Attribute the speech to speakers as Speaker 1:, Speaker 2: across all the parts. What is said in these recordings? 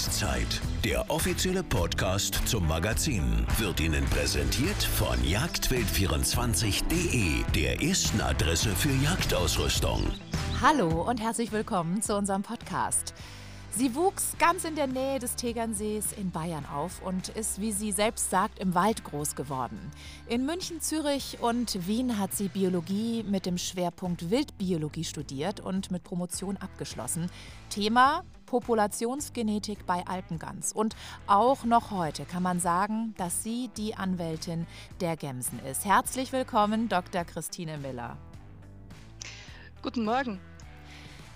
Speaker 1: Jagdzeit. Der offizielle Podcast zum Magazin wird Ihnen präsentiert von jagdwild24.de, der ersten Adresse für Jagdausrüstung.
Speaker 2: Hallo und herzlich willkommen zu unserem Podcast. Sie wuchs ganz in der Nähe des Tegernsees in Bayern auf und ist, wie sie selbst sagt, im Wald groß geworden. In München, Zürich und Wien hat sie Biologie mit dem Schwerpunkt Wildbiologie studiert und mit Promotion abgeschlossen. Thema Populationsgenetik bei Alpengans. Und auch noch heute kann man sagen, dass sie die Anwältin der Gemsen ist. Herzlich willkommen, Dr. Christine Miller.
Speaker 3: Guten Morgen.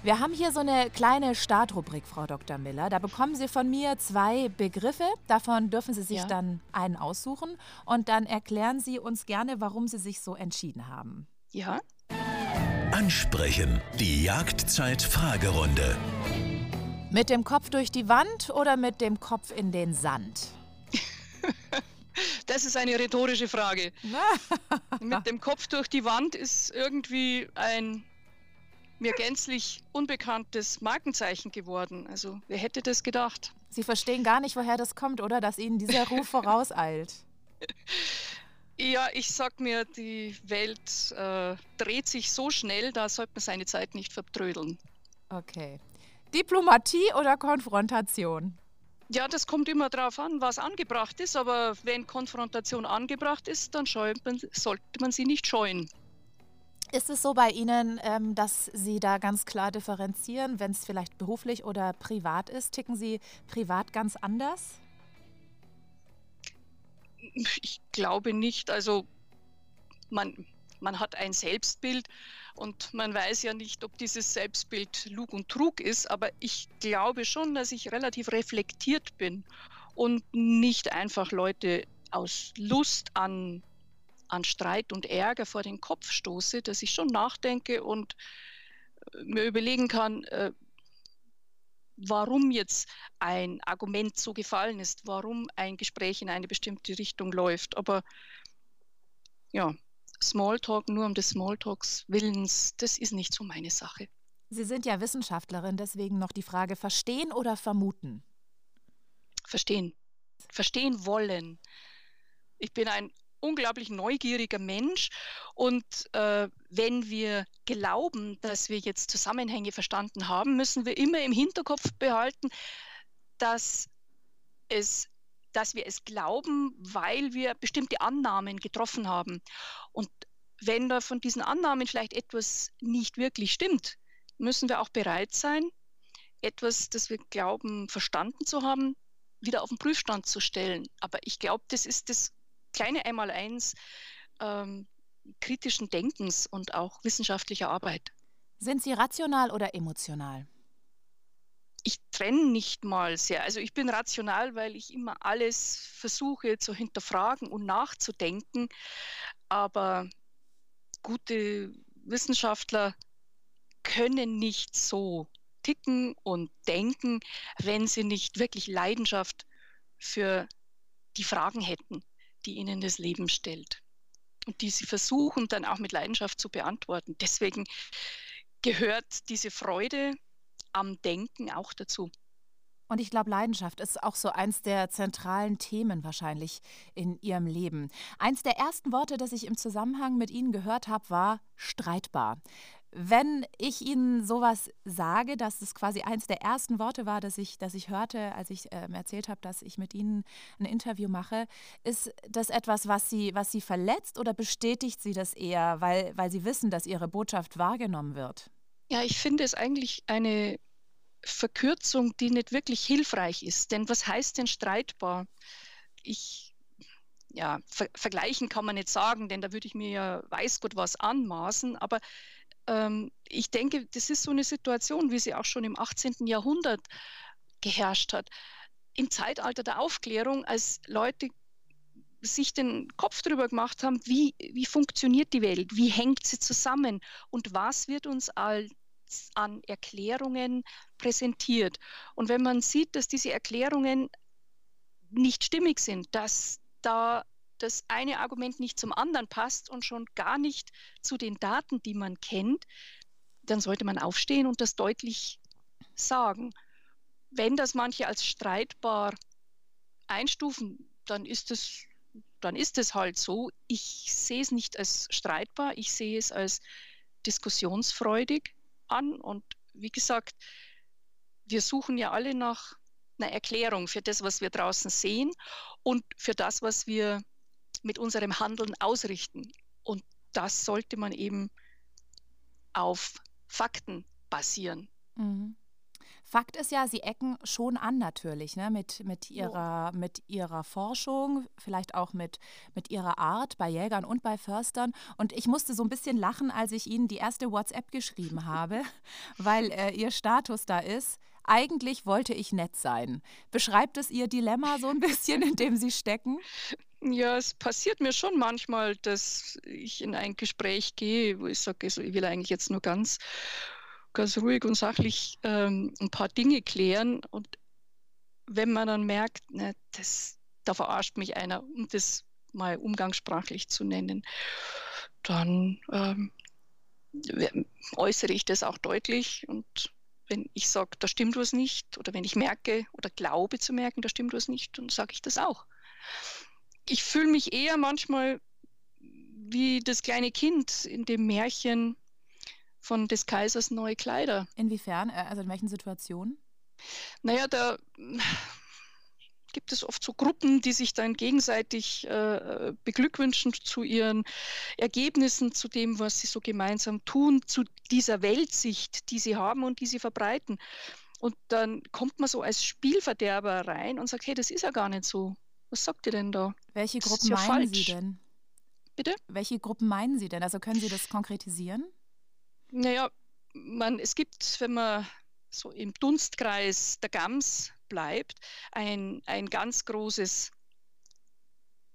Speaker 2: Wir haben hier so eine kleine Startrubrik, Frau Dr. Miller. Da bekommen Sie von mir zwei Begriffe. Davon dürfen Sie sich ja. dann einen aussuchen. Und dann erklären Sie uns gerne, warum Sie sich so entschieden haben.
Speaker 3: Ja.
Speaker 1: Ansprechen. Die Jagdzeit-Fragerunde.
Speaker 2: Mit dem Kopf durch die Wand oder mit dem Kopf in den Sand?
Speaker 3: Das ist eine rhetorische Frage. mit dem Kopf durch die Wand ist irgendwie ein mir gänzlich unbekanntes Markenzeichen geworden. Also wer hätte das gedacht?
Speaker 2: Sie verstehen gar nicht, woher das kommt, oder? Dass Ihnen dieser Ruf vorauseilt.
Speaker 3: Ja, ich sag mir, die Welt äh, dreht sich so schnell, da sollte man seine Zeit nicht vertrödeln.
Speaker 2: Okay. Diplomatie oder Konfrontation?
Speaker 3: Ja, das kommt immer darauf an, was angebracht ist. Aber wenn Konfrontation angebracht ist, dann man, sollte man sie nicht scheuen.
Speaker 2: Ist es so bei Ihnen, ähm, dass Sie da ganz klar differenzieren, wenn es vielleicht beruflich oder privat ist? Ticken Sie privat ganz anders?
Speaker 3: Ich glaube nicht. Also man, man hat ein Selbstbild und man weiß ja nicht, ob dieses Selbstbild Lug und Trug ist, aber ich glaube schon, dass ich relativ reflektiert bin und nicht einfach Leute aus Lust an an Streit und Ärger vor den Kopf stoße, dass ich schon nachdenke und äh, mir überlegen kann, äh, warum jetzt ein Argument so gefallen ist, warum ein Gespräch in eine bestimmte Richtung läuft. Aber ja, Smalltalk nur um des Smalltalks Willens, das ist nicht so meine Sache.
Speaker 2: Sie sind ja Wissenschaftlerin, deswegen noch die Frage, verstehen oder vermuten?
Speaker 3: Verstehen. Verstehen wollen. Ich bin ein unglaublich neugieriger Mensch. Und äh, wenn wir glauben, dass wir jetzt Zusammenhänge verstanden haben, müssen wir immer im Hinterkopf behalten, dass es dass wir es glauben, weil wir bestimmte Annahmen getroffen haben. Und wenn da von diesen Annahmen vielleicht etwas nicht wirklich stimmt, müssen wir auch bereit sein, etwas, das wir glauben, verstanden zu haben, wieder auf den Prüfstand zu stellen. Aber ich glaube, das ist das kleine Einmaleins ähm, kritischen Denkens und auch wissenschaftlicher Arbeit.
Speaker 2: Sind Sie rational oder emotional?
Speaker 3: Ich trenne nicht mal sehr. Also ich bin rational, weil ich immer alles versuche zu hinterfragen und nachzudenken. Aber gute Wissenschaftler können nicht so ticken und denken, wenn sie nicht wirklich Leidenschaft für die Fragen hätten die ihnen das Leben stellt und die sie versuchen dann auch mit Leidenschaft zu beantworten. Deswegen gehört diese Freude am Denken auch dazu.
Speaker 2: Und ich glaube, Leidenschaft ist auch so eins der zentralen Themen wahrscheinlich in Ihrem Leben. Eins der ersten Worte, das ich im Zusammenhang mit Ihnen gehört habe, war streitbar. Wenn ich Ihnen sowas sage, dass es quasi eins der ersten Worte war, das ich, das ich hörte, als ich äh, erzählt habe, dass ich mit Ihnen ein Interview mache, ist das etwas, was Sie, was Sie verletzt oder bestätigt Sie das eher, weil, weil Sie wissen, dass Ihre Botschaft wahrgenommen wird?
Speaker 3: Ja, ich finde es eigentlich eine Verkürzung, die nicht wirklich hilfreich ist. Denn was heißt denn streitbar? Ich ja, ver vergleichen kann man nicht sagen, denn da würde ich mir ja weiß Gott was anmaßen, aber ähm, ich denke, das ist so eine Situation, wie sie auch schon im 18. Jahrhundert geherrscht hat. Im Zeitalter der Aufklärung, als Leute sich den Kopf darüber gemacht haben, wie, wie funktioniert die Welt, wie hängt sie zusammen und was wird uns als an Erklärungen präsentiert. Und wenn man sieht, dass diese Erklärungen nicht stimmig sind, dass da das eine Argument nicht zum anderen passt und schon gar nicht zu den Daten, die man kennt, dann sollte man aufstehen und das deutlich sagen. wenn das manche als streitbar einstufen, dann ist es dann ist es halt so. Ich sehe es nicht als streitbar, ich sehe es als diskussionsfreudig an. Und wie gesagt, wir suchen ja alle nach einer Erklärung für das, was wir draußen sehen und für das, was wir mit unserem Handeln ausrichten. Und das sollte man eben auf Fakten basieren.
Speaker 2: Mhm. Fakt ist ja, Sie ecken schon an natürlich, ne? mit, mit, ihrer, mit ihrer Forschung, vielleicht auch mit, mit ihrer Art bei Jägern und bei Förstern. Und ich musste so ein bisschen lachen, als ich Ihnen die erste WhatsApp geschrieben habe, weil äh, Ihr Status da ist. Eigentlich wollte ich nett sein. Beschreibt es Ihr Dilemma so ein bisschen, in dem Sie stecken?
Speaker 3: Ja, es passiert mir schon manchmal, dass ich in ein Gespräch gehe, wo ich sage, also ich will eigentlich jetzt nur ganz ganz ruhig und sachlich ähm, ein paar Dinge klären. Und wenn man dann merkt, ne, das, da verarscht mich einer, um das mal umgangssprachlich zu nennen, dann ähm, äußere ich das auch deutlich. Und wenn ich sage, da stimmt was nicht, oder wenn ich merke oder glaube zu merken, da stimmt was nicht, dann sage ich das auch. Ich fühle mich eher manchmal wie das kleine Kind in dem Märchen, von des Kaisers neue Kleider.
Speaker 2: Inwiefern? Äh, also in welchen Situationen?
Speaker 3: Naja, da gibt es oft so Gruppen, die sich dann gegenseitig äh, beglückwünschen zu ihren Ergebnissen, zu dem, was sie so gemeinsam tun, zu dieser Weltsicht, die sie haben und die sie verbreiten. Und dann kommt man so als Spielverderber rein und sagt, hey, das ist ja gar nicht so. Was sagt ihr denn da?
Speaker 2: Welche Gruppen ja meinen falsch. Sie denn?
Speaker 3: Bitte?
Speaker 2: Welche Gruppen meinen Sie denn? Also können Sie das konkretisieren?
Speaker 3: Naja, man, es gibt, wenn man so im Dunstkreis der Gams bleibt, ein, ein ganz großes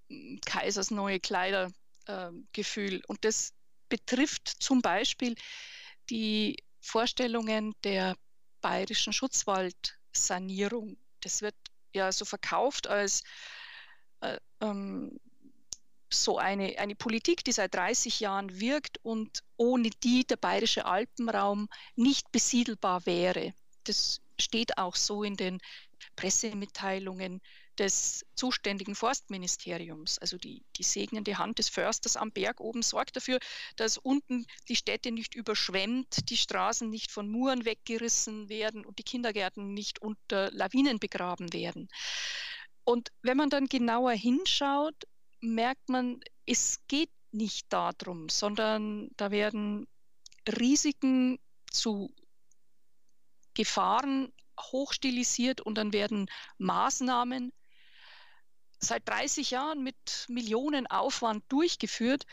Speaker 3: hm, Kaisers neue Kleider äh, Gefühl. Und das betrifft zum Beispiel die Vorstellungen der bayerischen Schutzwaldsanierung. Das wird ja so verkauft als äh, ähm, so eine, eine Politik, die seit 30 Jahren wirkt und ohne die der bayerische Alpenraum nicht besiedelbar wäre. Das steht auch so in den Pressemitteilungen des zuständigen Forstministeriums. Also die, die segnende Hand des Försters am Berg oben sorgt dafür, dass unten die Städte nicht überschwemmt, die Straßen nicht von Muren weggerissen werden und die Kindergärten nicht unter Lawinen begraben werden. Und wenn man dann genauer hinschaut, merkt man, es geht nicht darum, sondern da werden Risiken zu Gefahren hochstilisiert und dann werden Maßnahmen seit 30 Jahren mit Millionen Aufwand durchgeführt,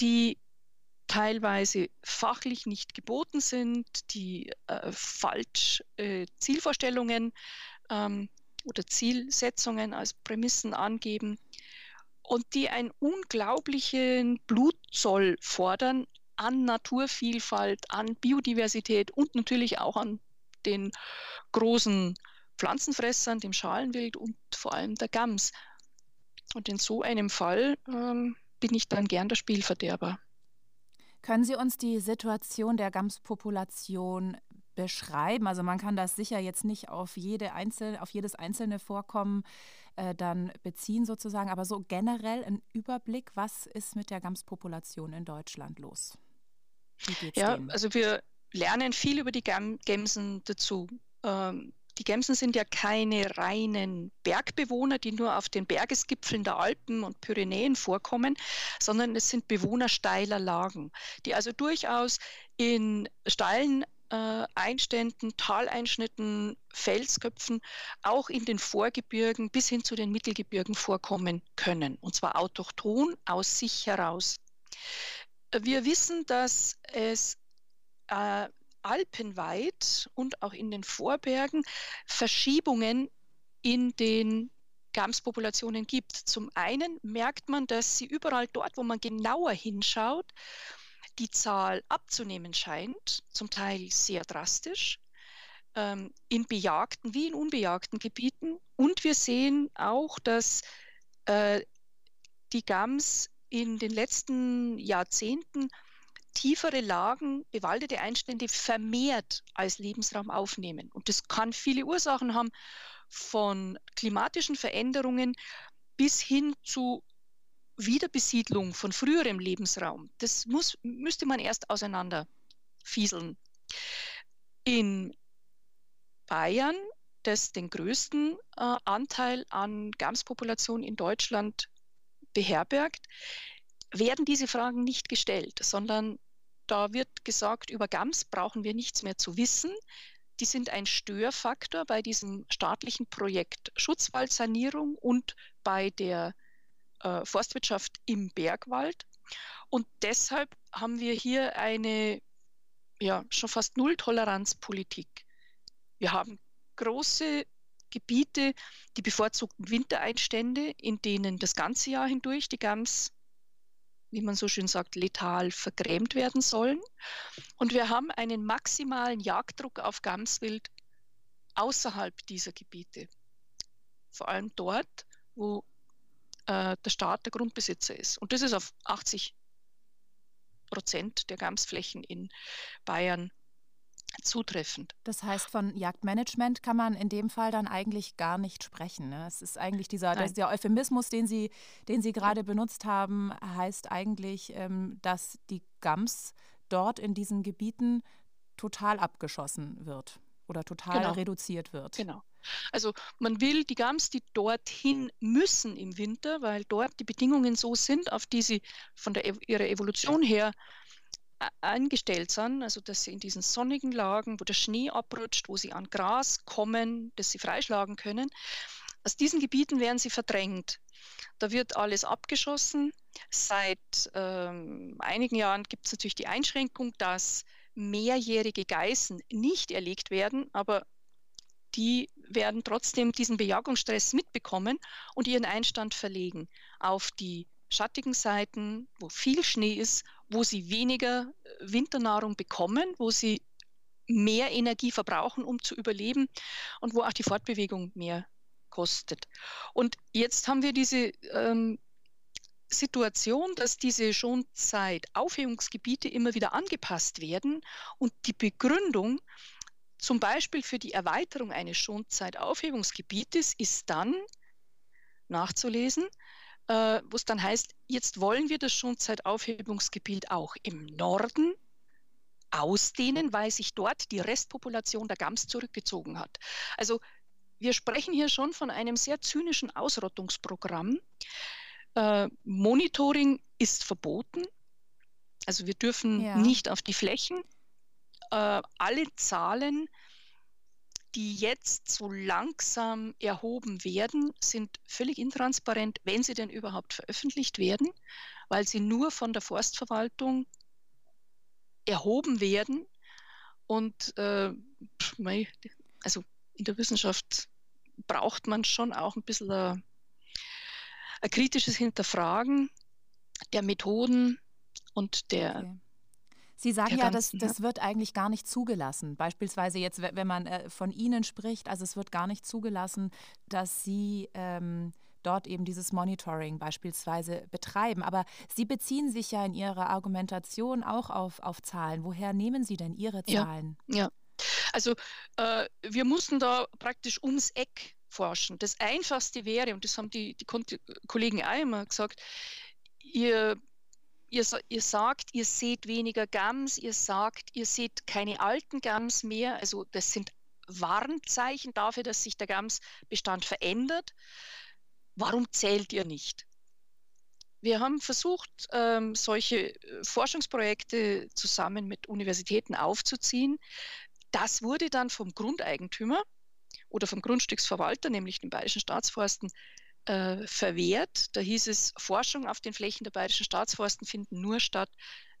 Speaker 3: die teilweise fachlich nicht geboten sind, die äh, falsch äh, Zielvorstellungen ähm, oder Zielsetzungen als Prämissen angeben und die einen unglaublichen Blutzoll fordern an Naturvielfalt, an Biodiversität und natürlich auch an den großen Pflanzenfressern, dem Schalenwild und vor allem der Gams. Und in so einem Fall ähm, bin ich dann gern der Spielverderber.
Speaker 2: Können Sie uns die Situation der Gamspopulation beschreiben? Also man kann das sicher jetzt nicht auf, jede einzelne, auf jedes einzelne Vorkommen äh, dann beziehen sozusagen, aber so generell ein Überblick, was ist mit der Gamspopulation in Deutschland los?
Speaker 3: ja, denen? also wir lernen viel über die Gam Gemsen dazu. Ähm, die Gemsen sind ja keine reinen Bergbewohner, die nur auf den Bergesgipfeln der Alpen und Pyrenäen vorkommen, sondern es sind Bewohner steiler Lagen, die also durchaus in steilen äh, Einständen, Taleinschnitten, Felsköpfen auch in den Vorgebirgen bis hin zu den Mittelgebirgen vorkommen können, und zwar autochthon aus sich heraus. Wir wissen, dass es äh, alpenweit und auch in den Vorbergen Verschiebungen in den Gamspopulationen gibt. Zum einen merkt man, dass sie überall dort, wo man genauer hinschaut, die Zahl abzunehmen scheint, zum Teil sehr drastisch, ähm, in bejagten wie in unbejagten Gebieten. Und wir sehen auch, dass äh, die Gams in den letzten Jahrzehnten tiefere Lagen, bewaldete Einstände vermehrt als Lebensraum aufnehmen. Und das kann viele Ursachen haben, von klimatischen Veränderungen bis hin zu Wiederbesiedlung von früherem Lebensraum. Das muss, müsste man erst auseinanderfieseln. In Bayern, das den größten äh, Anteil an Gamspopulation in Deutschland beherbergt, werden diese Fragen nicht gestellt, sondern da wird gesagt, über Gams brauchen wir nichts mehr zu wissen. Die sind ein Störfaktor bei diesem staatlichen Projekt Schutzwaldsanierung und bei der äh, Forstwirtschaft im Bergwald. Und deshalb haben wir hier eine ja, schon fast Null-Toleranz-Politik. Wir haben große Gebiete, die bevorzugten Wintereinstände, in denen das ganze Jahr hindurch die Gams wie man so schön sagt, letal vergrämt werden sollen. Und wir haben einen maximalen Jagddruck auf Gamswild außerhalb dieser Gebiete. Vor allem dort, wo äh, der Staat der Grundbesitzer ist. Und das ist auf 80 Prozent der Gamsflächen in Bayern zutreffend.
Speaker 2: Das heißt, von Jagdmanagement kann man in dem Fall dann eigentlich gar nicht sprechen. Ne? Es ist eigentlich dieser, der Euphemismus, den Sie, den Sie gerade benutzt haben, heißt eigentlich, ähm, dass die Gams dort in diesen Gebieten total abgeschossen wird oder total genau. reduziert wird.
Speaker 3: Genau. Also man will die Gams, die dorthin müssen im Winter, weil dort die Bedingungen so sind, auf die sie von der, ihrer Evolution her eingestellt sind, also dass sie in diesen sonnigen Lagen, wo der Schnee abrutscht, wo sie an Gras kommen, das sie freischlagen können, aus diesen Gebieten werden sie verdrängt. Da wird alles abgeschossen. Seit ähm, einigen Jahren gibt es natürlich die Einschränkung, dass mehrjährige Geißen nicht erlegt werden, aber die werden trotzdem diesen Bejagungsstress mitbekommen und ihren Einstand verlegen auf die schattigen Seiten, wo viel Schnee ist, wo sie weniger äh, Winternahrung bekommen, wo sie mehr Energie verbrauchen, um zu überleben und wo auch die Fortbewegung mehr kostet. Und jetzt haben wir diese ähm, Situation, dass diese Schonzeit-Aufhebungsgebiete immer wieder angepasst werden und die Begründung zum Beispiel für die Erweiterung eines Schonzeit-Aufhebungsgebietes ist dann nachzulesen, äh, wo es dann heißt, jetzt wollen wir das Schonzeitaufhebungsgebiet auch im Norden ausdehnen, weil sich dort die Restpopulation der Gams zurückgezogen hat. Also wir sprechen hier schon von einem sehr zynischen Ausrottungsprogramm. Äh, Monitoring ist verboten. Also wir dürfen ja. nicht auf die Flächen. Äh, alle Zahlen die jetzt so langsam erhoben werden, sind völlig intransparent, wenn sie denn überhaupt veröffentlicht werden, weil sie nur von der Forstverwaltung erhoben werden. Und äh, also in der Wissenschaft braucht man schon auch ein bisschen ein, ein kritisches Hinterfragen der Methoden und der, okay.
Speaker 2: Sie sagen ja, das, das wird eigentlich gar nicht zugelassen. Beispielsweise jetzt, wenn man äh, von Ihnen spricht, also es wird gar nicht zugelassen, dass Sie ähm, dort eben dieses Monitoring beispielsweise betreiben. Aber Sie beziehen sich ja in Ihrer Argumentation auch auf, auf Zahlen. Woher nehmen Sie denn Ihre Zahlen?
Speaker 3: Ja, ja. also äh, wir mussten da praktisch ums Eck forschen. Das Einfachste wäre, und das haben die, die Kollegen auch immer gesagt, ihr Ihr, ihr, sagt, ihr seht weniger Gams, ihr sagt, ihr seht keine alten Gams mehr. Also das sind Warnzeichen dafür, dass sich der Gamsbestand verändert. Warum zählt ihr nicht? Wir haben versucht, ähm, solche äh, Forschungsprojekte zusammen mit Universitäten aufzuziehen. Das wurde dann vom Grundeigentümer oder vom Grundstücksverwalter, nämlich den Bayerischen Staatsforsten, äh, verwehrt. Da hieß es, Forschung auf den Flächen der bayerischen Staatsforsten finden nur statt,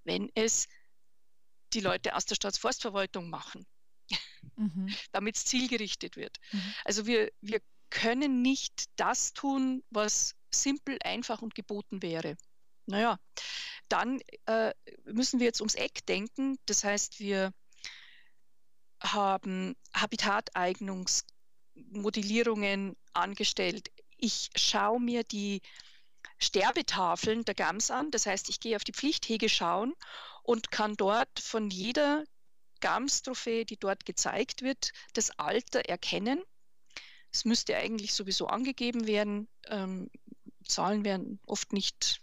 Speaker 3: wenn es die Leute aus der Staatsforstverwaltung machen, mhm. damit es zielgerichtet wird. Mhm. Also wir, wir können nicht das tun, was simpel, einfach und geboten wäre. Naja, dann äh, müssen wir jetzt ums Eck denken. Das heißt, wir haben Habitateignungsmodellierungen angestellt ich schaue mir die Sterbetafeln der Gams an. Das heißt, ich gehe auf die Pflichthege schauen und kann dort von jeder Gams-Trophäe, die dort gezeigt wird, das Alter erkennen. Es müsste eigentlich sowieso angegeben werden. Ähm, Zahlen werden oft nicht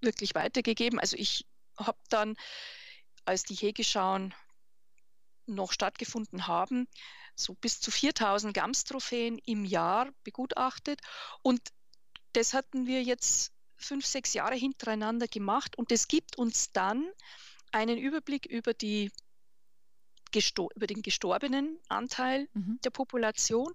Speaker 3: wirklich weitergegeben. Also ich habe dann, als die Hegeschauen noch stattgefunden haben, so bis zu 4000 Gams-Trophäen im Jahr begutachtet. Und das hatten wir jetzt fünf, sechs Jahre hintereinander gemacht. Und das gibt uns dann einen Überblick über, die, über den gestorbenen Anteil mhm. der Population.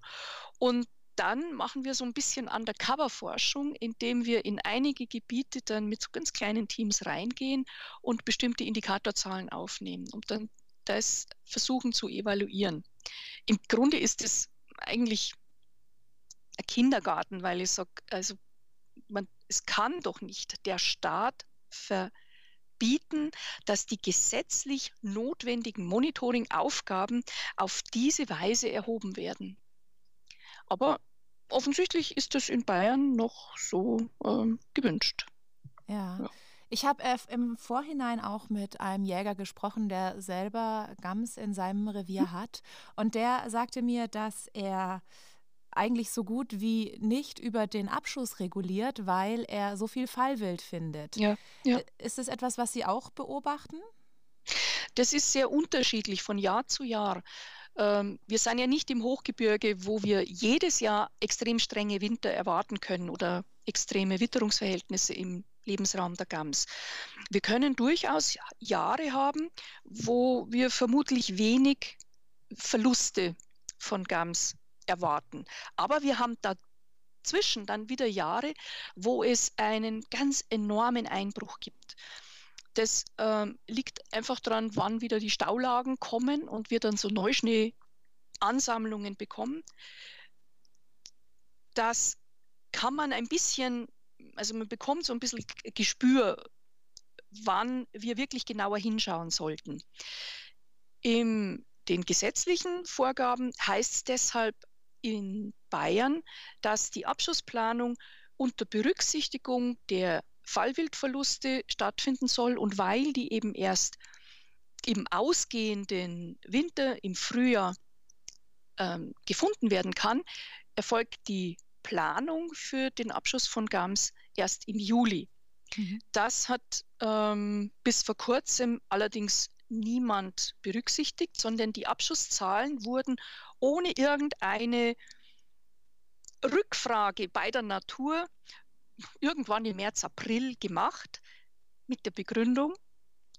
Speaker 3: Und dann machen wir so ein bisschen Undercover-Forschung, indem wir in einige Gebiete dann mit so ganz kleinen Teams reingehen und bestimmte Indikatorzahlen aufnehmen und dann das versuchen zu evaluieren. Im Grunde ist es eigentlich ein Kindergarten, weil ich sage, also man, es kann doch nicht der Staat verbieten, dass die gesetzlich notwendigen Monitoring-Aufgaben auf diese Weise erhoben werden. Aber offensichtlich ist das in Bayern noch so ähm, gewünscht.
Speaker 2: ja. ja. Ich habe äh, im Vorhinein auch mit einem Jäger gesprochen, der selber Gams in seinem Revier hm. hat. Und der sagte mir, dass er eigentlich so gut wie nicht über den Abschuss reguliert, weil er so viel Fallwild findet. Ja, ja. Äh, ist das etwas, was Sie auch beobachten?
Speaker 3: Das ist sehr unterschiedlich von Jahr zu Jahr. Ähm, wir sind ja nicht im Hochgebirge, wo wir jedes Jahr extrem strenge Winter erwarten können oder extreme Witterungsverhältnisse im Lebensraum der Gams. Wir können durchaus Jahre haben, wo wir vermutlich wenig Verluste von Gams erwarten. Aber wir haben dazwischen dann wieder Jahre, wo es einen ganz enormen Einbruch gibt. Das ähm, liegt einfach daran, wann wieder die Staulagen kommen und wir dann so Neuschneeansammlungen bekommen. Das kann man ein bisschen also man bekommt so ein bisschen Gespür, wann wir wirklich genauer hinschauen sollten. In den gesetzlichen Vorgaben heißt es deshalb in Bayern, dass die Abschussplanung unter Berücksichtigung der Fallwildverluste stattfinden soll und weil die eben erst im ausgehenden Winter, im Frühjahr ähm, gefunden werden kann, erfolgt die Planung für den Abschuss von GAMS erst im Juli. Mhm. Das hat ähm, bis vor kurzem allerdings niemand berücksichtigt, sondern die Abschusszahlen wurden ohne irgendeine Rückfrage bei der Natur irgendwann im März, April gemacht mit der Begründung,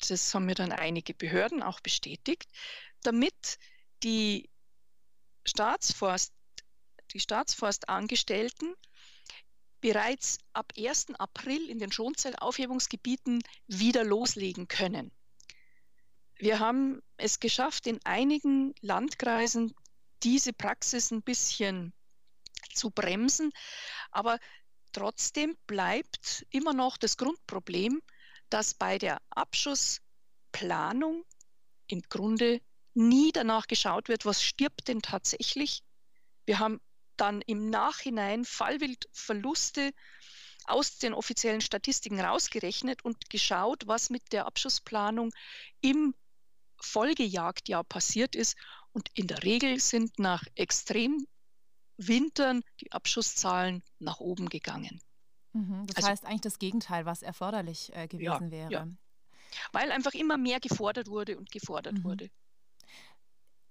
Speaker 3: das haben mir dann einige Behörden auch bestätigt, damit die Staatsforst die Staatsforstangestellten bereits ab 1. April in den Schonzellaufhebungsgebieten wieder loslegen können. Wir haben es geschafft, in einigen Landkreisen diese Praxis ein bisschen zu bremsen, aber trotzdem bleibt immer noch das Grundproblem, dass bei der Abschussplanung im Grunde nie danach geschaut wird, was stirbt denn tatsächlich. Wir haben dann im Nachhinein Fallwildverluste aus den offiziellen Statistiken rausgerechnet und geschaut, was mit der Abschussplanung im Folgejagdjahr passiert ist. Und in der Regel sind nach Extremwintern die Abschusszahlen nach oben gegangen.
Speaker 2: Mhm, das also, heißt eigentlich das Gegenteil, was erforderlich äh, gewesen ja, wäre. Ja.
Speaker 3: Weil einfach immer mehr gefordert wurde und gefordert mhm. wurde.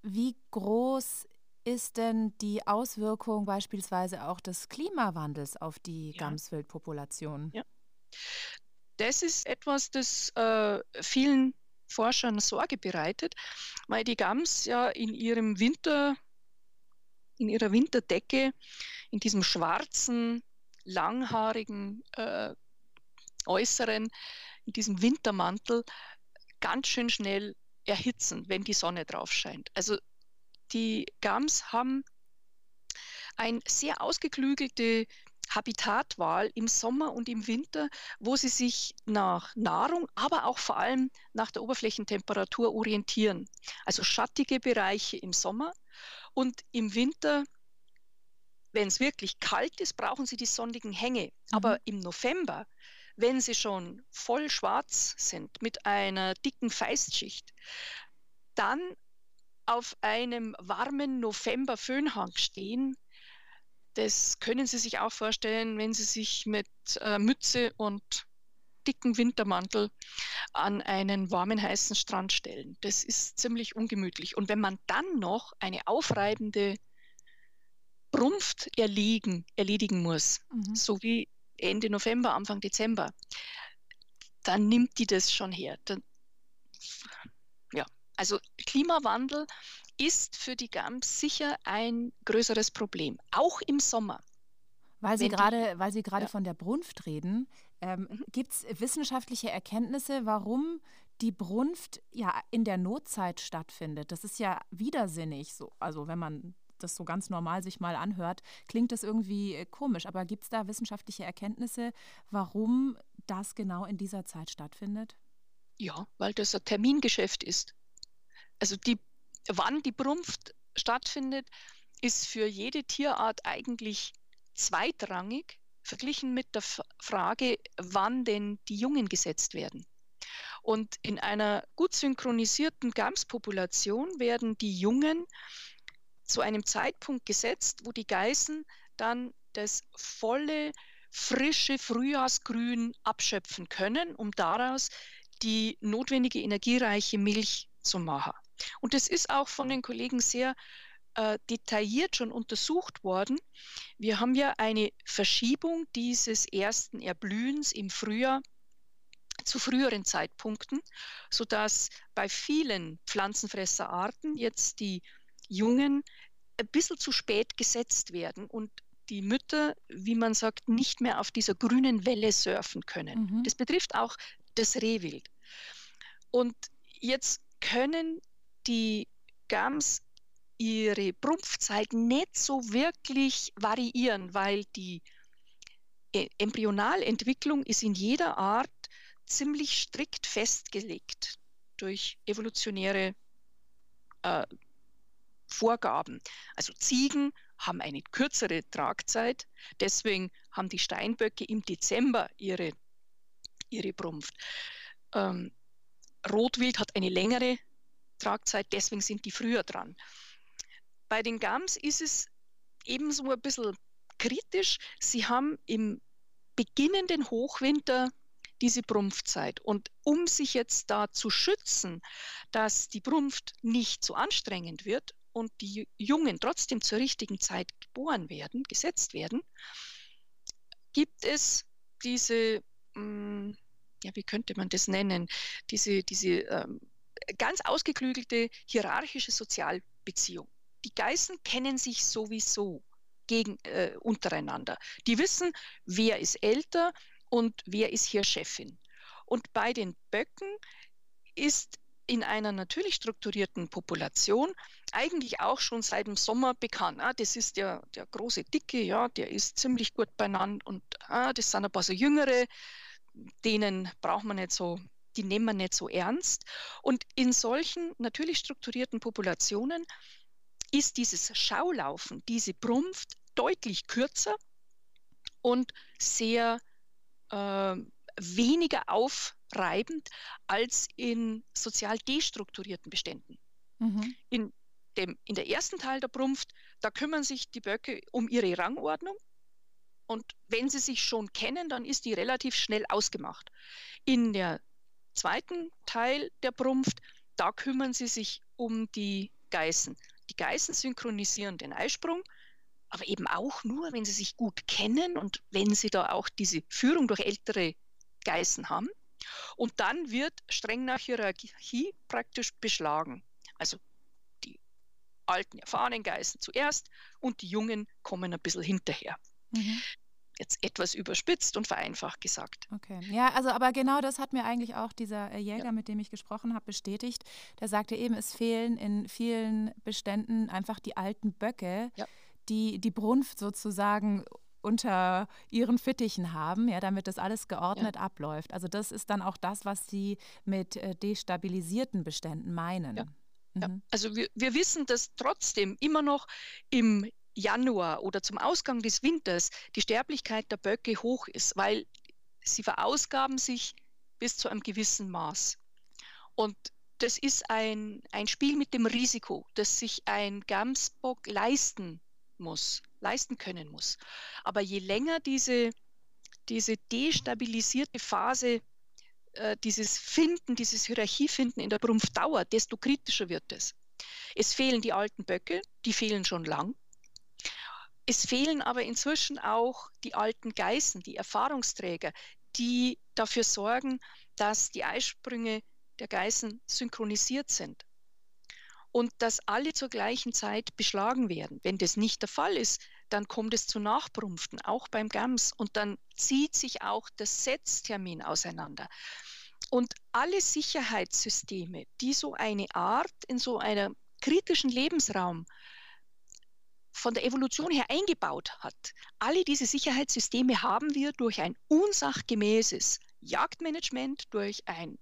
Speaker 2: Wie groß ist denn die Auswirkung beispielsweise auch des Klimawandels auf die ja. Gamswildpopulation? Ja.
Speaker 3: Das ist etwas, das äh, vielen Forschern Sorge bereitet, weil die Gams ja in ihrem Winter, in ihrer Winterdecke, in diesem schwarzen, langhaarigen äh, Äußeren, in diesem Wintermantel ganz schön schnell erhitzen, wenn die Sonne drauf scheint. Also die Gams haben eine sehr ausgeklügelte Habitatwahl im Sommer und im Winter, wo sie sich nach Nahrung, aber auch vor allem nach der Oberflächentemperatur orientieren. Also schattige Bereiche im Sommer und im Winter wenn es wirklich kalt ist, brauchen sie die sonnigen Hänge. Mhm. Aber im November, wenn sie schon voll schwarz sind mit einer dicken Feistschicht, dann auf einem warmen November-Föhnhang stehen, das können Sie sich auch vorstellen, wenn Sie sich mit äh, Mütze und dicken Wintermantel an einen warmen, heißen Strand stellen. Das ist ziemlich ungemütlich. Und wenn man dann noch eine aufreibende Brumpft erlegen, erledigen muss, mhm. so wie Ende November, Anfang Dezember, dann nimmt die das schon her. Dann, also Klimawandel ist für die Gams sicher ein größeres Problem, auch im Sommer.
Speaker 2: Weil Sie gerade, weil Sie gerade ja. von der Brunft reden, ähm, mhm. gibt es wissenschaftliche Erkenntnisse, warum die Brunft ja in der Notzeit stattfindet? Das ist ja widersinnig, so, also wenn man das so ganz normal sich mal anhört, klingt das irgendwie äh, komisch. Aber gibt es da wissenschaftliche Erkenntnisse, warum das genau in dieser Zeit stattfindet?
Speaker 3: Ja, weil das ein Termingeschäft ist. Also die, wann die Brunft stattfindet, ist für jede Tierart eigentlich zweitrangig verglichen mit der Frage, wann denn die Jungen gesetzt werden. Und in einer gut synchronisierten Gamspopulation werden die Jungen zu einem Zeitpunkt gesetzt, wo die Geißen dann das volle, frische Frühjahrsgrün abschöpfen können, um daraus die notwendige energiereiche Milch zu machen. Und das ist auch von den Kollegen sehr äh, detailliert schon untersucht worden. Wir haben ja eine Verschiebung dieses ersten Erblühens im Frühjahr zu früheren Zeitpunkten, sodass bei vielen Pflanzenfresserarten jetzt die Jungen ein bisschen zu spät gesetzt werden und die Mütter, wie man sagt, nicht mehr auf dieser grünen Welle surfen können. Mhm. Das betrifft auch das Rehwild. Und jetzt können die Gams ihre Prumpfzeit nicht so wirklich variieren, weil die e-, Embryonalentwicklung ist in jeder Art ziemlich strikt festgelegt durch evolutionäre äh, Vorgaben. Also Ziegen haben eine kürzere Tragzeit, deswegen haben die Steinböcke im Dezember ihre, ihre Prumpft. Ähm, Rotwild hat eine längere Tragzeit, deswegen sind die früher dran. Bei den Gams ist es ebenso ein bisschen kritisch. Sie haben im beginnenden Hochwinter diese Brumpfzeit. Und um sich jetzt da zu schützen, dass die Brumpft nicht so anstrengend wird und die Jungen trotzdem zur richtigen Zeit geboren werden, gesetzt werden, gibt es diese, hm, ja, wie könnte man das nennen, diese, diese ähm, ganz ausgeklügelte hierarchische Sozialbeziehung die Geißen kennen sich sowieso gegen, äh, untereinander. Die wissen, wer ist älter und wer ist hier Chefin. Und bei den Böcken ist in einer natürlich strukturierten Population eigentlich auch schon seit dem Sommer bekannt. Ah, das ist der, der große Dicke, ja, der ist ziemlich gut beieinander und ah, das sind ein paar so Jüngere, denen braucht man nicht so, die nehmen wir nicht so ernst. Und in solchen natürlich strukturierten Populationen ist dieses Schaulaufen, diese Brumpft deutlich kürzer und sehr äh, weniger aufreibend als in sozial destrukturierten Beständen. Mhm. In, dem, in der ersten Teil der Brumpft, da kümmern sich die Böcke um ihre Rangordnung. Und wenn sie sich schon kennen, dann ist die relativ schnell ausgemacht. In der zweiten Teil der Brumpft, da kümmern sie sich um die Geißen. Die Geißen synchronisieren den Eisprung, aber eben auch nur, wenn sie sich gut kennen und wenn sie da auch diese Führung durch ältere Geißen haben. Und dann wird streng nach Hierarchie praktisch beschlagen. Also die alten, erfahrenen Geißen zuerst und die Jungen kommen ein bisschen hinterher. Mhm jetzt etwas überspitzt und vereinfacht gesagt.
Speaker 2: Okay. Ja, also aber genau das hat mir eigentlich auch dieser äh, Jäger, ja. mit dem ich gesprochen habe, bestätigt. Der sagte eben, es fehlen in vielen Beständen einfach die alten Böcke, ja. die die Brunft sozusagen unter ihren Fittichen haben, ja, damit das alles geordnet ja. abläuft. Also das ist dann auch das, was Sie mit äh, destabilisierten Beständen meinen.
Speaker 3: Ja. Mhm. Also wir, wir wissen, dass trotzdem immer noch im Januar oder zum Ausgang des Winters die Sterblichkeit der Böcke hoch ist, weil sie verausgaben sich bis zu einem gewissen Maß. Und das ist ein, ein Spiel mit dem Risiko, das sich ein Gamsbock leisten muss, leisten können muss. Aber je länger diese, diese destabilisierte Phase, äh, dieses Finden, dieses Hierarchiefinden in der Prumpf dauert, desto kritischer wird es. Es fehlen die alten Böcke, die fehlen schon lang. Es fehlen aber inzwischen auch die alten Geißen, die Erfahrungsträger, die dafür sorgen, dass die Eisprünge der Geißen synchronisiert sind und dass alle zur gleichen Zeit beschlagen werden. Wenn das nicht der Fall ist, dann kommt es zu Nachprumpften, auch beim Gams, und dann zieht sich auch der Setztermin auseinander. Und alle Sicherheitssysteme, die so eine Art in so einem kritischen Lebensraum von der Evolution her eingebaut hat, alle diese Sicherheitssysteme haben wir durch ein unsachgemäßes Jagdmanagement, durch ein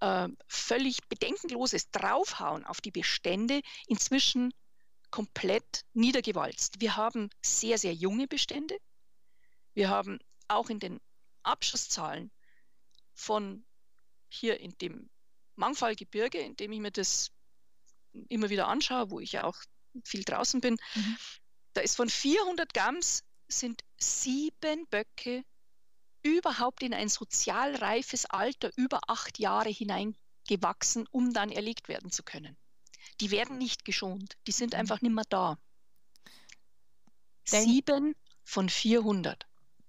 Speaker 3: äh, völlig bedenkenloses Draufhauen auf die Bestände inzwischen komplett niedergewalzt. Wir haben sehr, sehr junge Bestände. Wir haben auch in den Abschusszahlen von hier in dem Mangfallgebirge, in dem ich mir das immer wieder anschaue, wo ich ja auch viel draußen bin, mhm. da ist von 400 Gams sind sieben Böcke überhaupt in ein sozial reifes Alter über acht Jahre hineingewachsen, um dann erlegt werden zu können. Die werden nicht geschont, die sind mhm. einfach nicht mehr da. Denk Sieben von 400.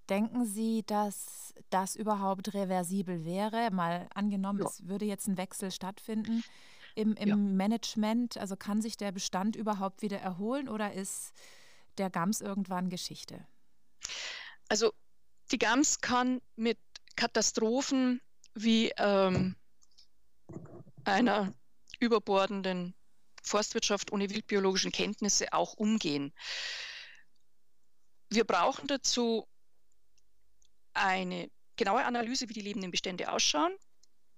Speaker 2: Denken Sie, dass das überhaupt reversibel wäre? Mal angenommen, ja. es würde jetzt ein Wechsel stattfinden im, im ja. Management. Also kann sich der Bestand überhaupt wieder erholen oder ist der GAMS irgendwann Geschichte?
Speaker 3: Also die Gams kann mit Katastrophen wie ähm, einer überbordenden Forstwirtschaft ohne wildbiologischen Kenntnisse auch umgehen. Wir brauchen dazu eine genaue Analyse, wie die lebenden Bestände ausschauen.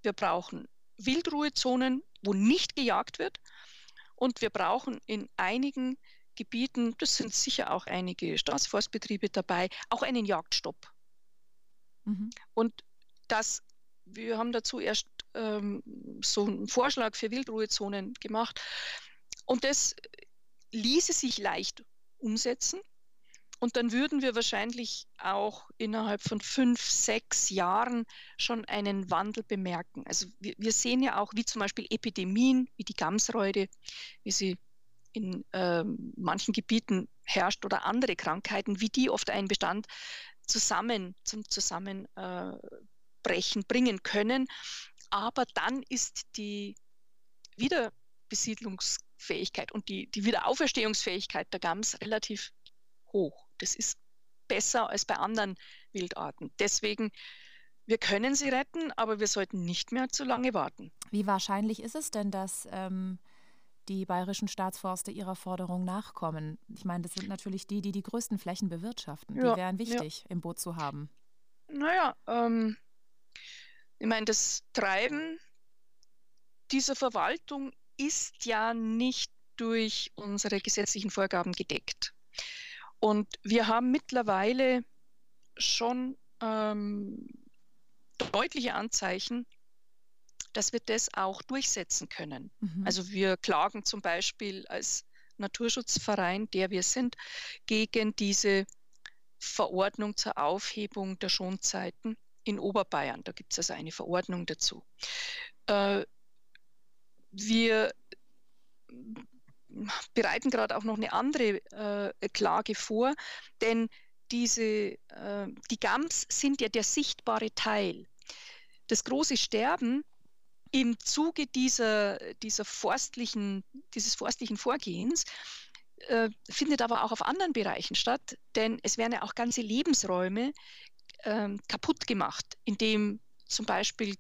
Speaker 3: Wir brauchen Wildruhezonen, wo nicht gejagt wird. Und wir brauchen in einigen Gebieten, das sind sicher auch einige Staatsforstbetriebe dabei, auch einen Jagdstopp. Mhm. Und das, wir haben dazu erst ähm, so einen Vorschlag für Wildruhezonen gemacht. Und das ließe sich leicht umsetzen. Und dann würden wir wahrscheinlich auch innerhalb von fünf, sechs Jahren schon einen Wandel bemerken. Also wir, wir sehen ja auch, wie zum Beispiel Epidemien, wie die Gamsreude, wie sie in äh, manchen Gebieten herrscht oder andere Krankheiten, wie die oft einen Bestand zusammen, zum Zusammenbrechen bringen können. Aber dann ist die Wiederbesiedlungsfähigkeit und die, die Wiederauferstehungsfähigkeit der Gams relativ hoch. Das ist besser als bei anderen Wildarten. Deswegen, wir können sie retten, aber wir sollten nicht mehr zu lange warten.
Speaker 2: Wie wahrscheinlich ist es denn, dass ähm, die bayerischen Staatsforste ihrer Forderung nachkommen. Ich meine, das sind natürlich die, die die größten Flächen bewirtschaften. Ja, die wären wichtig ja. im Boot zu haben.
Speaker 3: Naja, ähm, ich meine, das Treiben dieser Verwaltung ist ja nicht durch unsere gesetzlichen Vorgaben gedeckt. Und wir haben mittlerweile schon ähm, deutliche Anzeichen, dass wir das auch durchsetzen können. Mhm. Also wir klagen zum Beispiel als Naturschutzverein, der wir sind, gegen diese Verordnung zur Aufhebung der Schonzeiten in Oberbayern. Da gibt es also eine Verordnung dazu. Äh, wir bereiten gerade auch noch eine andere äh, Klage vor, denn diese, äh, die GAMS sind ja der sichtbare Teil. Das große Sterben im Zuge dieser, dieser forstlichen, dieses forstlichen Vorgehens äh, findet aber auch auf anderen Bereichen statt, denn es werden ja auch ganze Lebensräume äh, kaputt gemacht, indem zum Beispiel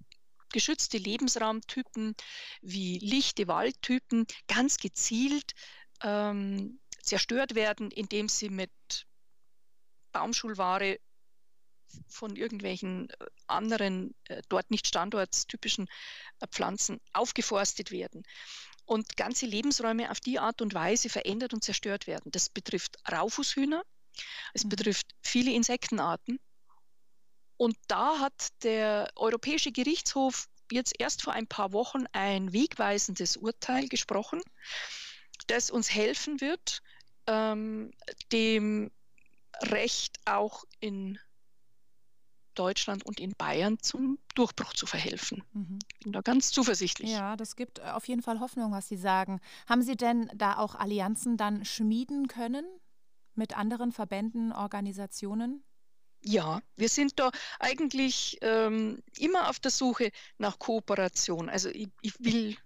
Speaker 3: geschützte Lebensraumtypen wie lichte Waldtypen ganz gezielt ähm, zerstört werden, indem sie mit Baumschulware von irgendwelchen äh, anderen, äh, dort nicht standortstypischen äh, Pflanzen aufgeforstet werden. und ganze Lebensräume auf die Art und Weise verändert und zerstört werden. Das betrifft Raufußhühner, es mhm. betrifft viele Insektenarten. Und da hat der Europäische Gerichtshof jetzt erst vor ein paar Wochen ein wegweisendes Urteil gesprochen, das uns helfen wird, ähm, dem Recht auch in Deutschland und in Bayern zum Durchbruch zu verhelfen. Mhm. Bin da ganz zuversichtlich.
Speaker 2: Ja, das gibt auf jeden Fall Hoffnung, was Sie sagen. Haben Sie denn da auch Allianzen dann schmieden können mit anderen Verbänden, Organisationen?
Speaker 3: Ja, wir sind da eigentlich ähm, immer auf der Suche nach Kooperation. Also ich, ich will,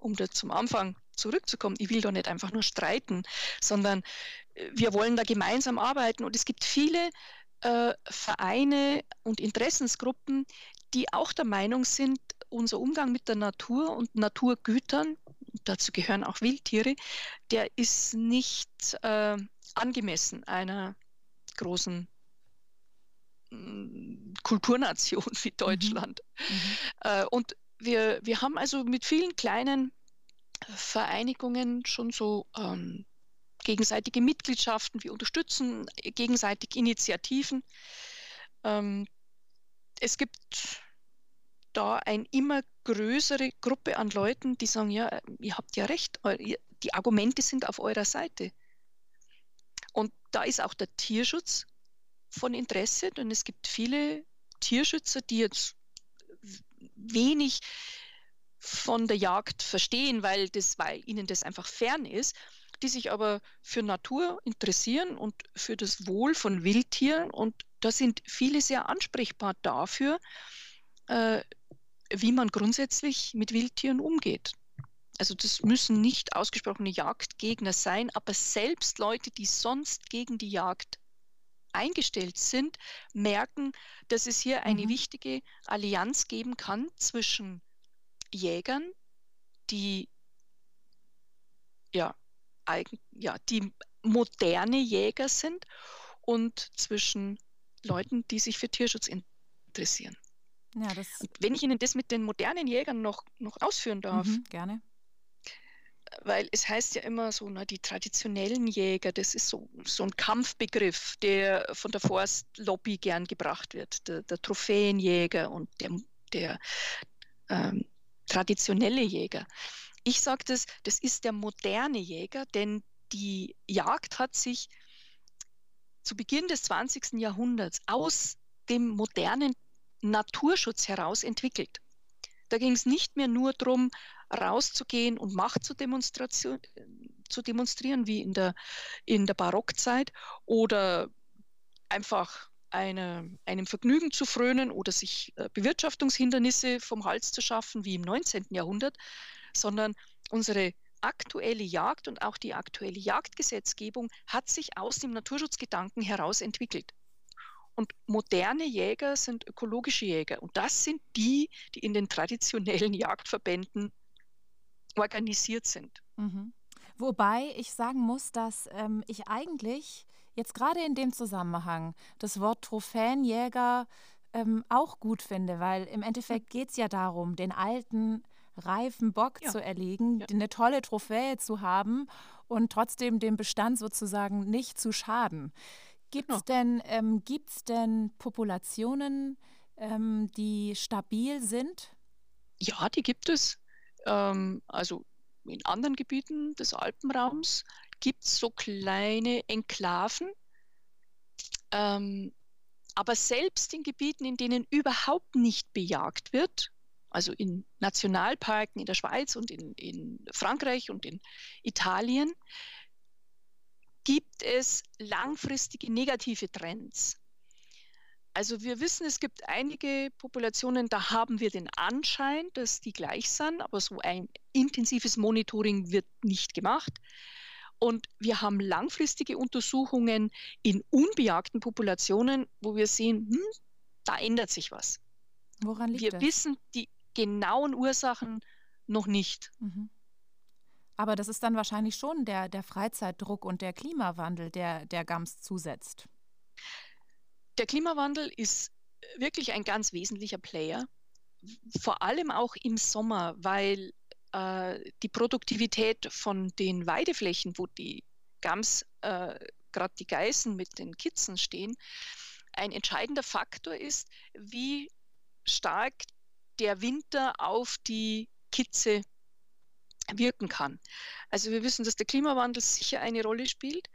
Speaker 3: um da zum Anfang zurückzukommen, ich will da nicht einfach nur streiten, sondern äh, wir wollen da gemeinsam arbeiten. Und es gibt viele äh, Vereine und Interessensgruppen, die auch der Meinung sind, unser Umgang mit der Natur und Naturgütern, dazu gehören auch Wildtiere, der ist nicht äh, angemessen einer großen Kulturnation wie mhm. Deutschland. Mhm. Äh, und wir, wir haben also mit vielen kleinen Vereinigungen schon so ähm, gegenseitige Mitgliedschaften, wir unterstützen gegenseitig Initiativen. Ähm, es gibt da eine immer größere Gruppe an Leuten, die sagen, ja, ihr habt ja recht, die Argumente sind auf eurer Seite. Und da ist auch der Tierschutz von Interesse, denn es gibt viele Tierschützer, die jetzt wenig von der Jagd verstehen, weil, das, weil ihnen das einfach fern ist die sich aber für Natur interessieren und für das Wohl von Wildtieren. Und da sind viele sehr ansprechbar dafür, äh, wie man grundsätzlich mit Wildtieren umgeht. Also das müssen nicht ausgesprochene Jagdgegner sein, aber selbst Leute, die sonst gegen die Jagd eingestellt sind, merken, dass es hier eine mhm. wichtige Allianz geben kann zwischen Jägern, die ja ja, die moderne Jäger sind und zwischen Leuten, die sich für Tierschutz interessieren. Ja, wenn ich Ihnen das mit den modernen Jägern noch, noch ausführen darf. Mhm,
Speaker 2: gerne.
Speaker 3: Weil es heißt ja immer so, na, die traditionellen Jäger, das ist so, so ein Kampfbegriff, der von der Forstlobby gern gebracht wird. Der, der Trophäenjäger und der, der ähm, traditionelle Jäger. Ich sage das, das ist der moderne Jäger, denn die Jagd hat sich zu Beginn des 20. Jahrhunderts aus dem modernen Naturschutz heraus entwickelt. Da ging es nicht mehr nur darum, rauszugehen und Macht zu, zu demonstrieren, wie in der, in der Barockzeit, oder einfach eine, einem Vergnügen zu frönen oder sich äh, Bewirtschaftungshindernisse vom Hals zu schaffen, wie im 19. Jahrhundert, sondern unsere aktuelle Jagd und auch die aktuelle Jagdgesetzgebung hat sich aus dem Naturschutzgedanken heraus entwickelt. Und moderne Jäger sind ökologische Jäger. Und das sind die, die in den traditionellen Jagdverbänden organisiert sind.
Speaker 2: Mhm. Wobei ich sagen muss, dass ähm, ich eigentlich jetzt gerade in dem Zusammenhang das Wort Trophäenjäger ähm, auch gut finde, weil im Endeffekt hm. geht es ja darum, den alten reifen Bock ja. zu erlegen, ja. eine tolle Trophäe zu haben und trotzdem dem Bestand sozusagen nicht zu schaden. Gibt es genau. denn, ähm, denn Populationen, ähm, die stabil sind?
Speaker 3: Ja, die gibt es. Ähm, also in anderen Gebieten des Alpenraums gibt es so kleine Enklaven. Ähm, aber selbst in Gebieten, in denen überhaupt nicht bejagt wird, also in Nationalparken in der Schweiz und in, in Frankreich und in Italien, gibt es langfristige negative Trends. Also wir wissen, es gibt einige Populationen, da haben wir den Anschein, dass die gleich sind, aber so ein intensives Monitoring wird nicht gemacht. Und wir haben langfristige Untersuchungen in unbejagten Populationen, wo wir sehen, hm, da ändert sich was.
Speaker 2: Woran liegt
Speaker 3: wir
Speaker 2: das?
Speaker 3: Wir wissen die genauen Ursachen noch nicht.
Speaker 2: Mhm. Aber das ist dann wahrscheinlich schon der, der Freizeitdruck und der Klimawandel, der, der GAMS zusetzt.
Speaker 3: Der Klimawandel ist wirklich ein ganz wesentlicher Player, vor allem auch im Sommer, weil äh, die Produktivität von den Weideflächen, wo die Gams, äh, gerade die Geißen mit den Kitzen stehen, ein entscheidender Faktor ist, wie stark der Winter auf die Kitze wirken kann. Also wir wissen, dass der Klimawandel sicher eine Rolle spielt.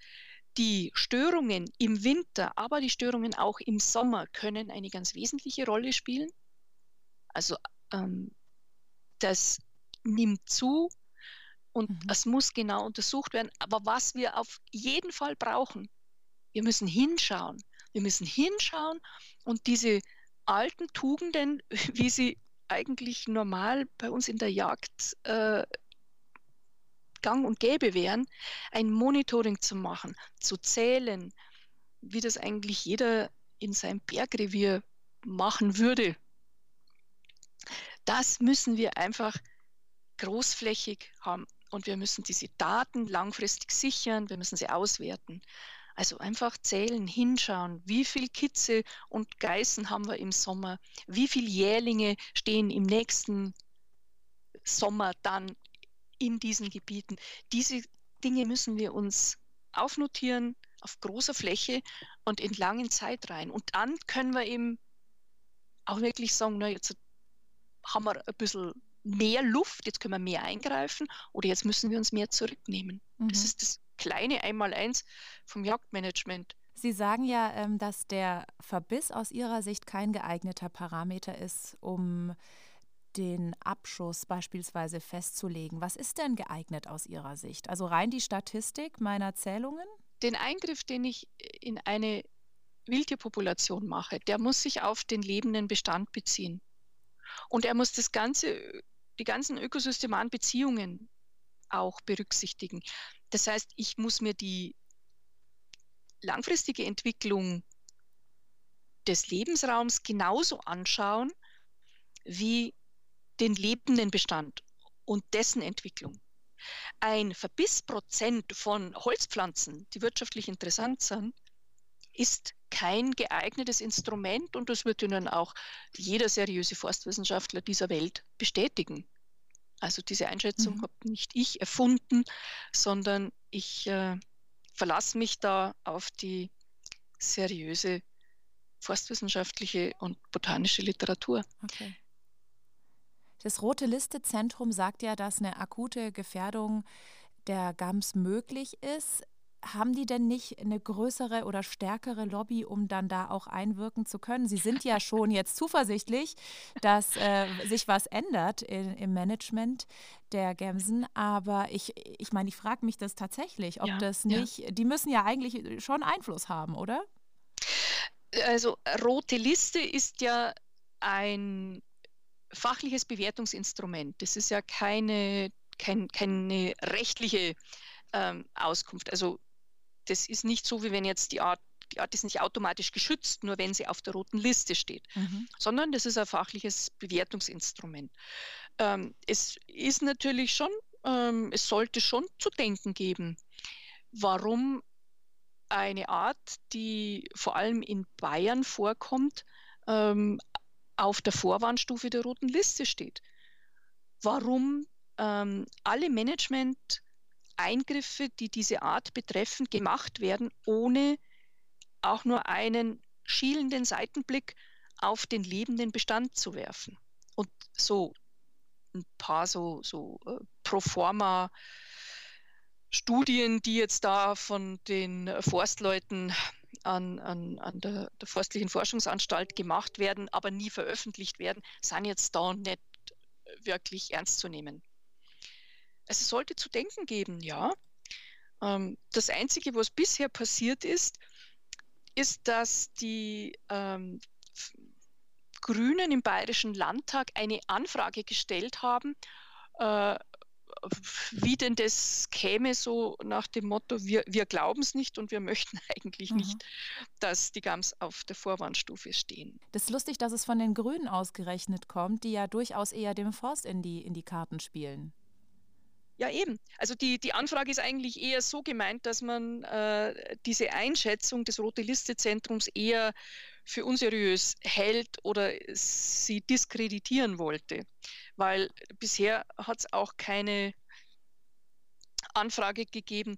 Speaker 3: Die Störungen im Winter, aber die Störungen auch im Sommer können eine ganz wesentliche Rolle spielen. Also ähm, das nimmt zu und mhm. es muss genau untersucht werden. Aber was wir auf jeden Fall brauchen, wir müssen hinschauen. Wir müssen hinschauen und diese alten Tugenden, wie sie eigentlich normal bei uns in der Jagd äh, gang und gäbe wären, ein Monitoring zu machen, zu zählen, wie das eigentlich jeder in seinem Bergrevier machen würde. Das müssen wir einfach großflächig haben und wir müssen diese Daten langfristig sichern, wir müssen sie auswerten. Also einfach zählen, hinschauen, wie viel Kitze und Geißen haben wir im Sommer, wie viele Jährlinge stehen im nächsten Sommer dann in diesen Gebieten. Diese Dinge müssen wir uns aufnotieren auf großer Fläche und in langen Zeitreihen. Und dann können wir eben auch wirklich sagen, na, jetzt haben wir ein bisschen mehr Luft, jetzt können wir mehr eingreifen oder jetzt müssen wir uns mehr zurücknehmen. Mhm. Das ist das kleine Einmaleins vom Jagdmanagement.
Speaker 2: Sie sagen ja, ähm, dass der Verbiss aus Ihrer Sicht kein geeigneter Parameter ist, um den Abschuss beispielsweise festzulegen. Was ist denn geeignet aus Ihrer Sicht? Also rein die Statistik meiner Zählungen?
Speaker 3: Den Eingriff, den ich in eine Wildtierpopulation mache, der muss sich auf den lebenden Bestand beziehen. Und er muss das ganze, die ganzen ökosystemaren Beziehungen auch berücksichtigen. Das heißt, ich muss mir die langfristige Entwicklung des Lebensraums genauso anschauen wie den lebenden Bestand und dessen Entwicklung. Ein Verbissprozent von Holzpflanzen, die wirtschaftlich interessant sind, ist kein geeignetes Instrument und das wird Ihnen auch jeder seriöse Forstwissenschaftler dieser Welt bestätigen. Also diese Einschätzung mhm. habe nicht ich erfunden, sondern ich äh, verlasse mich da auf die seriöse forstwissenschaftliche und botanische Literatur. Okay.
Speaker 2: Das Rote Liste-Zentrum sagt ja, dass eine akute Gefährdung der Gams möglich ist haben die denn nicht eine größere oder stärkere Lobby, um dann da auch einwirken zu können? Sie sind ja schon jetzt zuversichtlich, dass äh, sich was ändert in, im Management der Gemsen, aber ich, ich meine, ich frage mich das tatsächlich, ob ja, das nicht, ja. die müssen ja eigentlich schon Einfluss haben, oder?
Speaker 3: Also rote Liste ist ja ein fachliches Bewertungsinstrument. Das ist ja keine, kein, keine rechtliche ähm, Auskunft. Also das ist nicht so, wie wenn jetzt die Art, die Art ist nicht automatisch geschützt, nur wenn sie auf der roten Liste steht, mhm. sondern das ist ein fachliches Bewertungsinstrument. Ähm, es ist natürlich schon, ähm, es sollte schon zu denken geben, warum eine Art, die vor allem in Bayern vorkommt, ähm, auf der Vorwarnstufe der roten Liste steht. Warum ähm, alle Management Eingriffe, die diese Art betreffen, gemacht werden, ohne auch nur einen schielenden Seitenblick auf den lebenden Bestand zu werfen. Und so ein paar so, so äh, Proforma Studien, die jetzt da von den Forstleuten an, an, an der, der, Forstlichen Forschungsanstalt gemacht werden, aber nie veröffentlicht werden, sind jetzt da nicht wirklich ernst zu nehmen es sollte zu denken geben, ja. Ähm, das Einzige, was bisher passiert ist, ist, dass die ähm, Grünen im Bayerischen Landtag eine Anfrage gestellt haben, äh, wie denn das käme, so nach dem Motto, wir, wir glauben es nicht und wir möchten eigentlich mhm. nicht, dass die Gams auf der Vorwarnstufe stehen.
Speaker 2: Das ist lustig, dass es von den Grünen ausgerechnet kommt, die ja durchaus eher dem Forst in die, in die Karten spielen.
Speaker 3: Ja, eben. Also die, die Anfrage ist eigentlich eher so gemeint, dass man äh, diese Einschätzung des Rote-Liste-Zentrums eher für unseriös hält oder sie diskreditieren wollte. Weil bisher hat es auch keine Anfrage gegeben,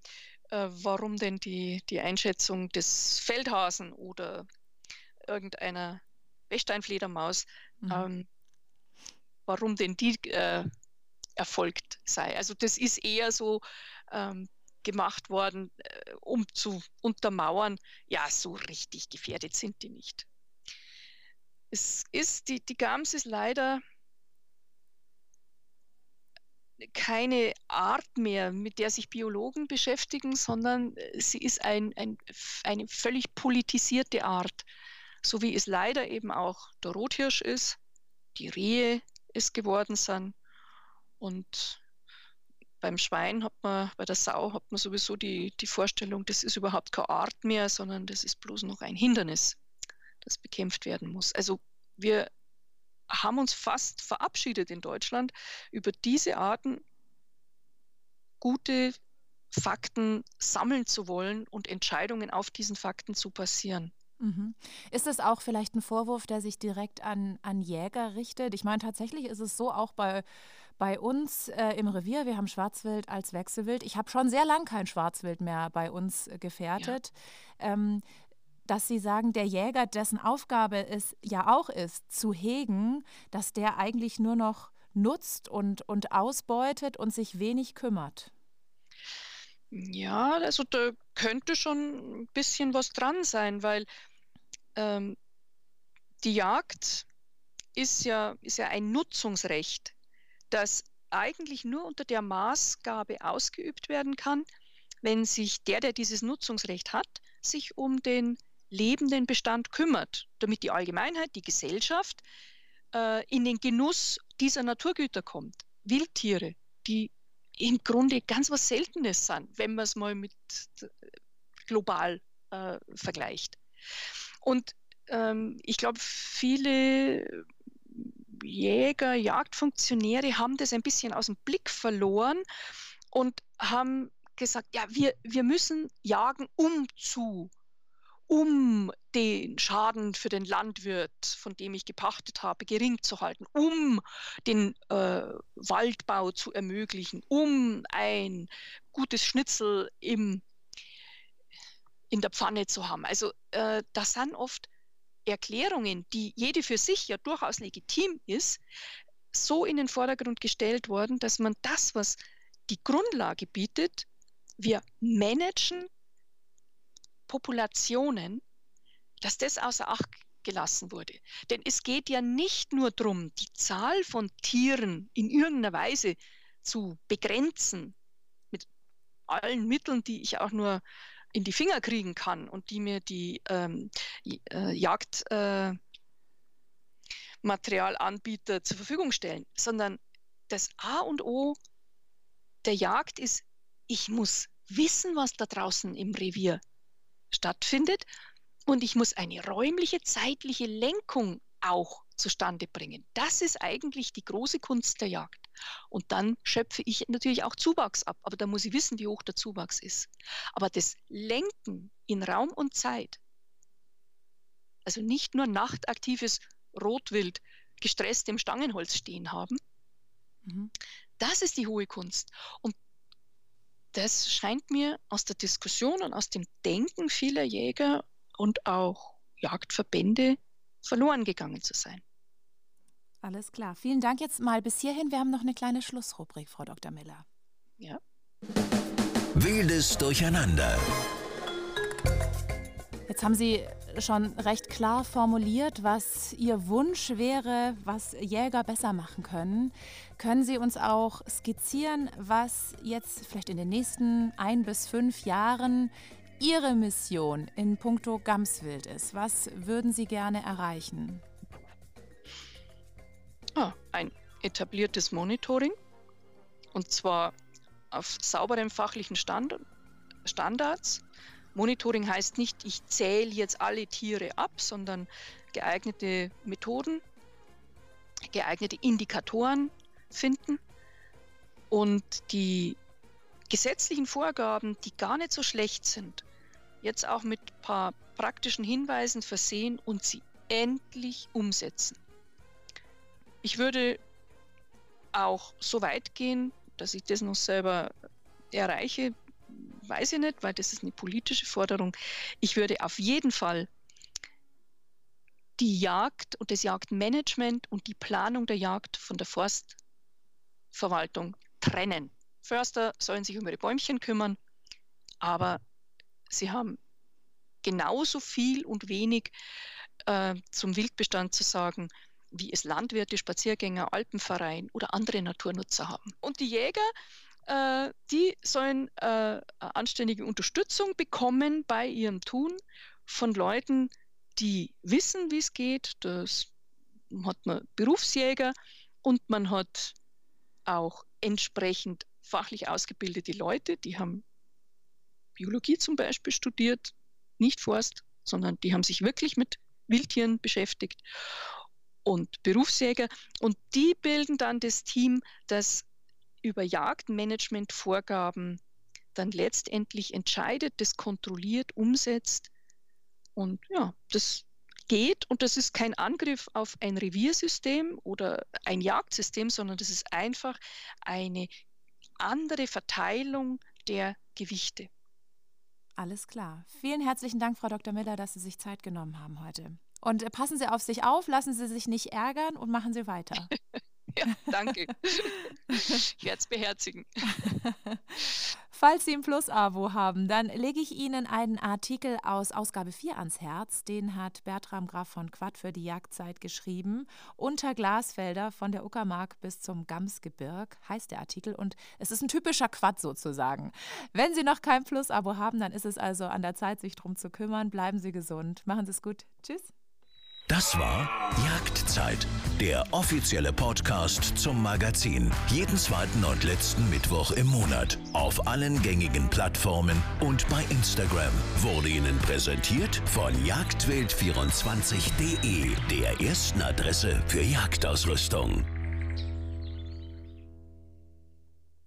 Speaker 3: äh, warum denn die, die Einschätzung des Feldhasen oder irgendeiner Bechsteinfledermaus, mhm. ähm, warum denn die äh, erfolgt sei. Also das ist eher so ähm, gemacht worden, äh, um zu untermauern, ja, so richtig gefährdet sind die nicht. Es ist, die, die Gams ist leider keine Art mehr, mit der sich Biologen beschäftigen, sondern äh, sie ist ein, ein, eine völlig politisierte Art, so wie es leider eben auch der Rothirsch ist, die Rehe es geworden sind und beim Schwein hat man, bei der Sau hat man sowieso die, die Vorstellung, das ist überhaupt keine Art mehr, sondern das ist bloß noch ein Hindernis, das bekämpft werden muss. Also wir haben uns fast verabschiedet in Deutschland, über diese Arten gute Fakten sammeln zu wollen und Entscheidungen auf diesen Fakten zu passieren.
Speaker 2: Mhm. Ist es auch vielleicht ein Vorwurf, der sich direkt an, an Jäger richtet? Ich meine, tatsächlich ist es so auch bei, bei uns äh, im Revier, wir haben Schwarzwild als Wechselwild. Ich habe schon sehr lang kein Schwarzwild mehr bei uns äh, gefährdet. Ja. Ähm, dass Sie sagen, der Jäger, dessen Aufgabe es ja auch ist, zu hegen, dass der eigentlich nur noch nutzt und, und ausbeutet und sich wenig kümmert.
Speaker 3: Ja, also da könnte schon ein bisschen was dran sein, weil ähm, die Jagd ist ja, ist ja ein Nutzungsrecht, das eigentlich nur unter der Maßgabe ausgeübt werden kann, wenn sich der, der dieses Nutzungsrecht hat, sich um den lebenden Bestand kümmert, damit die Allgemeinheit, die Gesellschaft äh, in den Genuss dieser Naturgüter kommt. Wildtiere, die im Grunde ganz was Seltenes sind, wenn man es mal mit äh, global äh, vergleicht. Und ähm, ich glaube, viele Jäger, Jagdfunktionäre haben das ein bisschen aus dem Blick verloren und haben gesagt, ja, wir, wir müssen jagen, um zu um den Schaden für den Landwirt, von dem ich gepachtet habe, gering zu halten, um den äh, Waldbau zu ermöglichen, um ein gutes Schnitzel im, in der Pfanne zu haben. Also äh, das sind oft Erklärungen, die jede für sich ja durchaus legitim ist, so in den Vordergrund gestellt worden, dass man das, was die Grundlage bietet, wir managen Populationen, dass das außer Acht gelassen wurde. Denn es geht ja nicht nur darum, die Zahl von Tieren in irgendeiner Weise zu begrenzen, mit allen Mitteln, die ich auch nur in die Finger kriegen kann und die mir die ähm, äh, Jagdmaterialanbieter äh, zur Verfügung stellen, sondern das A und O der Jagd ist, ich muss wissen, was da draußen im Revier stattfindet. Und ich muss eine räumliche, zeitliche Lenkung auch zustande bringen. Das ist eigentlich die große Kunst der Jagd. Und dann schöpfe ich natürlich auch Zuwachs ab, aber da muss ich wissen, wie hoch der Zuwachs ist. Aber das Lenken in Raum und Zeit, also nicht nur nachtaktives Rotwild gestresst im Stangenholz stehen haben, mhm. das ist die hohe Kunst. Und das scheint mir aus der Diskussion und aus dem Denken vieler Jäger und auch Jagdverbände verloren gegangen zu sein.
Speaker 2: Alles klar. Vielen Dank jetzt mal bis hierhin. Wir haben noch eine kleine Schlussrubrik, Frau Dr. Miller.
Speaker 3: Ja.
Speaker 1: Wildes Durcheinander.
Speaker 2: Jetzt haben Sie schon recht klar formuliert, was Ihr Wunsch wäre, was Jäger besser machen können. Können Sie uns auch skizzieren, was jetzt vielleicht in den nächsten ein bis fünf Jahren Ihre Mission in puncto Gamswild ist? Was würden Sie gerne erreichen?
Speaker 3: Ah, ein etabliertes Monitoring. Und zwar auf sauberem fachlichen Stand Standards. Monitoring heißt nicht, ich zähle jetzt alle Tiere ab, sondern geeignete Methoden, geeignete Indikatoren finden. Und die gesetzlichen Vorgaben, die gar nicht so schlecht sind, jetzt auch mit ein paar praktischen Hinweisen versehen und sie endlich umsetzen. Ich würde auch so weit gehen, dass ich das noch selber erreiche, weiß ich nicht, weil das ist eine politische Forderung. Ich würde auf jeden Fall die Jagd und das Jagdmanagement und die Planung der Jagd von der Forstverwaltung trennen. Förster sollen sich um ihre Bäumchen kümmern, aber sie haben genauso viel und wenig äh, zum Wildbestand zu sagen, wie es Landwirte, Spaziergänger, Alpenverein oder andere Naturnutzer haben. Und die Jäger, äh, die sollen äh, anständige Unterstützung bekommen bei ihrem Tun von Leuten, die wissen, wie es geht. Das hat man Berufsjäger und man hat auch entsprechend fachlich ausgebildete Leute, die haben Biologie zum Beispiel studiert, nicht Forst, sondern die haben sich wirklich mit Wildtieren beschäftigt und Berufsjäger. Und die bilden dann das Team, das über Jagdmanagement-Vorgaben dann letztendlich entscheidet, das kontrolliert, umsetzt. Und ja, das geht und das ist kein Angriff auf ein Reviersystem oder ein Jagdsystem, sondern das ist einfach eine andere Verteilung der Gewichte.
Speaker 2: Alles klar. Vielen herzlichen Dank, Frau Dr. Miller, dass Sie sich Zeit genommen haben heute. Und äh, passen Sie auf sich auf, lassen Sie sich nicht ärgern und machen Sie weiter.
Speaker 3: ja, danke. ich werde es beherzigen.
Speaker 2: Falls Sie ein Plus-Abo haben, dann lege ich Ihnen einen Artikel aus Ausgabe 4 ans Herz. Den hat Bertram Graf von Quadt für die Jagdzeit geschrieben. Unter Glasfelder von der Uckermark bis zum Gamsgebirg heißt der Artikel und es ist ein typischer Quad sozusagen. Wenn Sie noch kein Plus-Abo haben, dann ist es also an der Zeit, sich darum zu kümmern. Bleiben Sie gesund. Machen Sie es gut. Tschüss.
Speaker 1: Das war Jagdzeit, der offizielle Podcast zum Magazin. Jeden zweiten und letzten Mittwoch im Monat. Auf allen gängigen Plattformen und bei Instagram. Wurde Ihnen präsentiert von jagdwild24.de, der ersten Adresse für Jagdausrüstung.